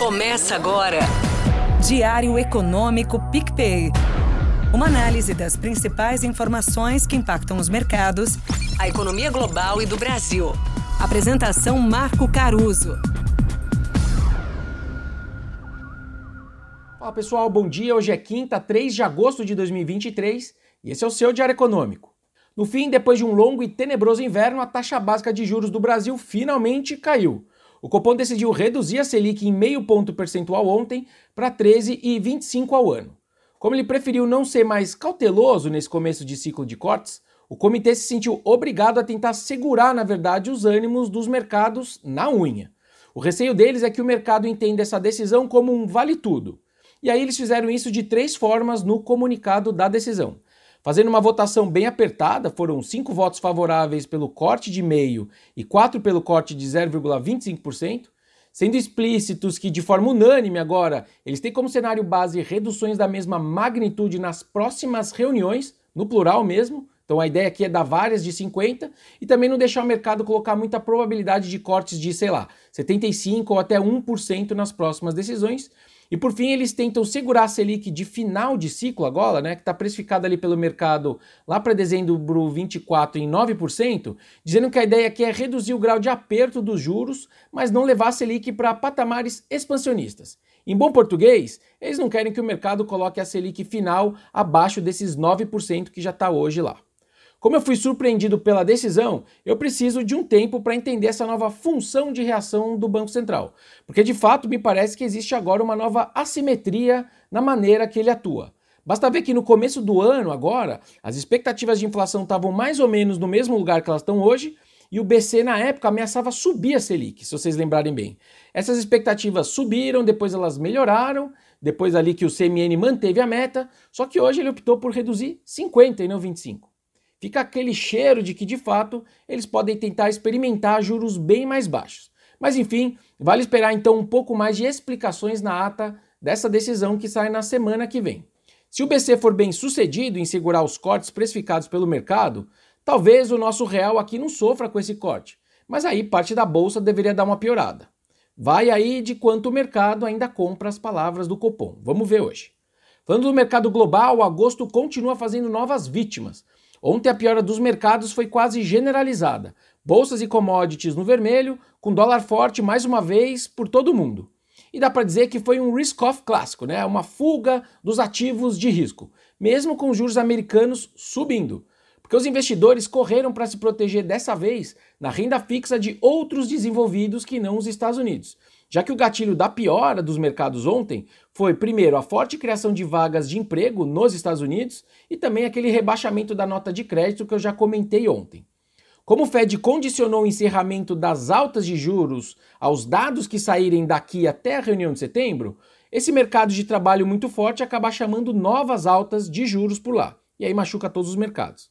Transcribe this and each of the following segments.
Começa agora. Diário Econômico PicPay. Uma análise das principais informações que impactam os mercados, a economia global e do Brasil. Apresentação Marco Caruso. Fala pessoal, bom dia. Hoje é quinta, 3 de agosto de 2023 e esse é o seu Diário Econômico. No fim, depois de um longo e tenebroso inverno, a taxa básica de juros do Brasil finalmente caiu. O Copom decidiu reduzir a Selic em meio ponto percentual ontem para 13,25 ao ano. Como ele preferiu não ser mais cauteloso nesse começo de ciclo de cortes, o comitê se sentiu obrigado a tentar segurar, na verdade, os ânimos dos mercados na unha. O receio deles é que o mercado entenda essa decisão como um vale-tudo. E aí eles fizeram isso de três formas no comunicado da decisão. Fazendo uma votação bem apertada, foram cinco votos favoráveis pelo corte de meio e quatro pelo corte de 0,25%, sendo explícitos que, de forma unânime agora, eles têm como cenário base reduções da mesma magnitude nas próximas reuniões, no plural mesmo. Então a ideia aqui é dar várias de 50 e também não deixar o mercado colocar muita probabilidade de cortes de, sei lá, 75 ou até 1% nas próximas decisões, e por fim, eles tentam segurar a Selic de final de ciclo agora, né, que está precificada ali pelo mercado lá para dezembro 24 em 9%, dizendo que a ideia aqui é reduzir o grau de aperto dos juros, mas não levar a Selic para patamares expansionistas. Em bom português, eles não querem que o mercado coloque a Selic final abaixo desses 9% que já está hoje lá. Como eu fui surpreendido pela decisão, eu preciso de um tempo para entender essa nova função de reação do Banco Central. Porque de fato me parece que existe agora uma nova assimetria na maneira que ele atua. Basta ver que no começo do ano, agora, as expectativas de inflação estavam mais ou menos no mesmo lugar que elas estão hoje, e o BC na época ameaçava subir a Selic, se vocês lembrarem bem. Essas expectativas subiram, depois elas melhoraram, depois ali que o CMN manteve a meta, só que hoje ele optou por reduzir 50 e não 25 fica aquele cheiro de que, de fato, eles podem tentar experimentar juros bem mais baixos. Mas enfim, vale esperar então um pouco mais de explicações na ata dessa decisão que sai na semana que vem. Se o BC for bem sucedido em segurar os cortes precificados pelo mercado, talvez o nosso real aqui não sofra com esse corte, mas aí parte da bolsa deveria dar uma piorada. Vai aí de quanto o mercado ainda compra as palavras do Copom. Vamos ver hoje. Falando do mercado global, agosto continua fazendo novas vítimas. Ontem a piora dos mercados foi quase generalizada. Bolsas e commodities no vermelho, com dólar forte mais uma vez por todo mundo. E dá para dizer que foi um risk-off clássico, né? uma fuga dos ativos de risco, mesmo com os juros americanos subindo. Porque os investidores correram para se proteger dessa vez na renda fixa de outros desenvolvidos que não os Estados Unidos já que o gatilho da piora dos mercados ontem foi, primeiro, a forte criação de vagas de emprego nos Estados Unidos e também aquele rebaixamento da nota de crédito que eu já comentei ontem. Como o Fed condicionou o encerramento das altas de juros aos dados que saírem daqui até a reunião de setembro, esse mercado de trabalho muito forte acaba chamando novas altas de juros por lá, e aí machuca todos os mercados.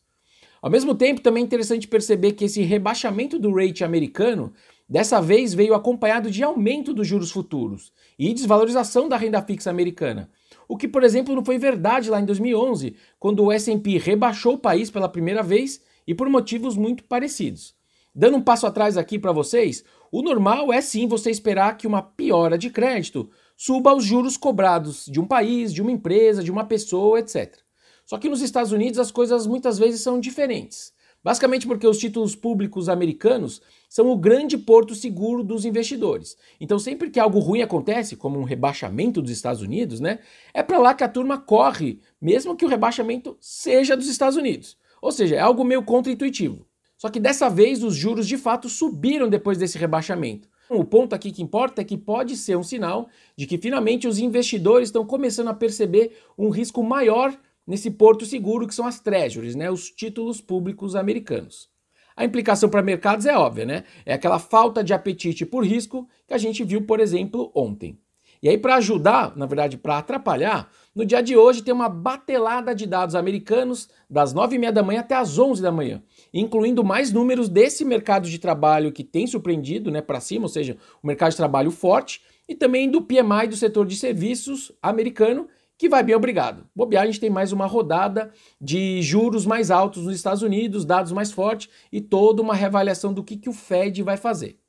Ao mesmo tempo, também é interessante perceber que esse rebaixamento do rate americano Dessa vez veio acompanhado de aumento dos juros futuros e desvalorização da renda fixa americana. O que, por exemplo, não foi verdade lá em 2011, quando o S&P rebaixou o país pela primeira vez e por motivos muito parecidos. Dando um passo atrás aqui para vocês, o normal é sim você esperar que uma piora de crédito suba os juros cobrados de um país, de uma empresa, de uma pessoa, etc. Só que nos Estados Unidos as coisas muitas vezes são diferentes. Basicamente porque os títulos públicos americanos são o grande porto seguro dos investidores. Então, sempre que algo ruim acontece, como um rebaixamento dos Estados Unidos, né, é para lá que a turma corre, mesmo que o rebaixamento seja dos Estados Unidos. Ou seja, é algo meio contra-intuitivo. Só que dessa vez os juros de fato subiram depois desse rebaixamento. O ponto aqui que importa é que pode ser um sinal de que finalmente os investidores estão começando a perceber um risco maior nesse porto seguro que são as treasuries, né, os títulos públicos americanos. A implicação para mercados é óbvia, né? É aquela falta de apetite por risco que a gente viu, por exemplo, ontem. E aí, para ajudar, na verdade, para atrapalhar, no dia de hoje tem uma batelada de dados americanos das 9h30 da manhã até as 11 da manhã, incluindo mais números desse mercado de trabalho que tem surpreendido né, para cima, ou seja, o mercado de trabalho forte, e também do PMI do setor de serviços americano, que vai bem obrigado. Bobear, a gente tem mais uma rodada de juros mais altos nos Estados Unidos, dados mais fortes e toda uma reavaliação do que, que o Fed vai fazer.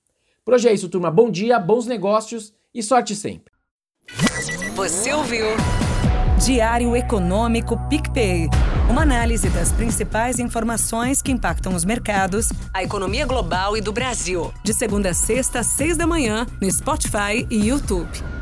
Por hoje é isso, turma. Bom dia, bons negócios e sorte sempre. Você ouviu? Diário Econômico PicPay. Uma análise das principais informações que impactam os mercados. A economia global e do Brasil. De segunda a sexta, às seis da manhã, no Spotify e YouTube.